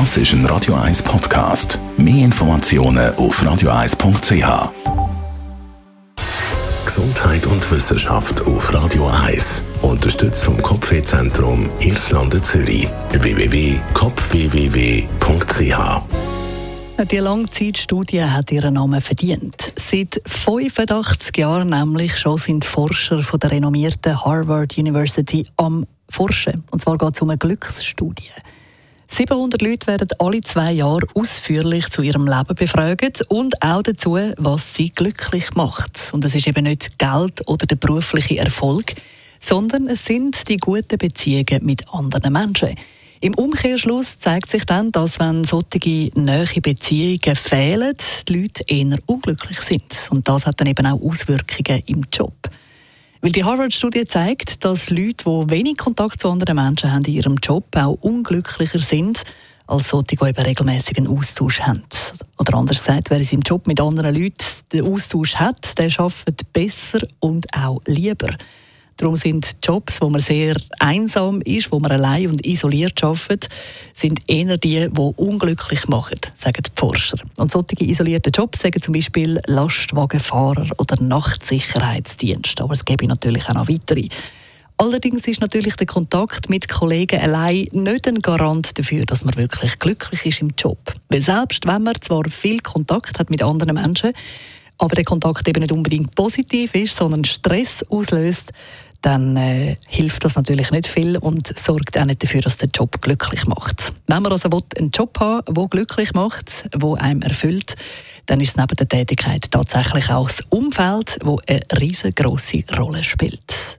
Das ist ein Radio 1 Podcast. Mehr Informationen auf radio1.ch. Gesundheit und Wissenschaft auf Radio 1. Unterstützt vom Kopfwehzentrum Irlande Zürich. www.kopfwww.ch die Langzeitstudie hat ihren Namen verdient. Seit 85 Jahren nämlich schon sind Forscher von der renommierten Harvard University am Forschen. Und zwar geht es um eine Glücksstudie. 700 Leute werden alle zwei Jahre ausführlich zu ihrem Leben befragt und auch dazu, was sie glücklich macht. Und es ist eben nicht Geld oder der berufliche Erfolg, sondern es sind die guten Beziehungen mit anderen Menschen. Im Umkehrschluss zeigt sich dann, dass wenn solche nahe Beziehungen fehlen, die Leute eher unglücklich sind. Und das hat dann eben auch Auswirkungen im Job. Weil die Harvard-Studie zeigt, dass Leute, die wenig Kontakt zu anderen Menschen haben in ihrem Job, auch unglücklicher sind als solche, die eben regelmäßig einen Austausch haben. Oder anders gesagt, wer in seinem Job mit anderen Leuten den Austausch hat, der arbeitet besser und auch lieber. Darum sind Jobs, wo man sehr einsam ist, wo man allein und isoliert arbeitet, sind eher die, die unglücklich machen, sagen die Forscher. Und solche isolierten Jobs sagen zum Beispiel Lastwagenfahrer oder Nachtsicherheitsdienst. Aber es gäbe natürlich auch noch weitere. Allerdings ist natürlich der Kontakt mit Kollegen allein nicht ein Garant dafür, dass man wirklich glücklich ist im Job. Weil selbst wenn man zwar viel Kontakt hat mit anderen Menschen, aber der Kontakt eben nicht unbedingt positiv ist, sondern Stress auslöst, dann äh, hilft das natürlich nicht viel und sorgt auch nicht dafür, dass der Job glücklich macht. Wenn man also einen Job haben der glücklich macht, der einem erfüllt, dann ist es neben der Tätigkeit tatsächlich auch das Umfeld, das eine riesengroße Rolle spielt.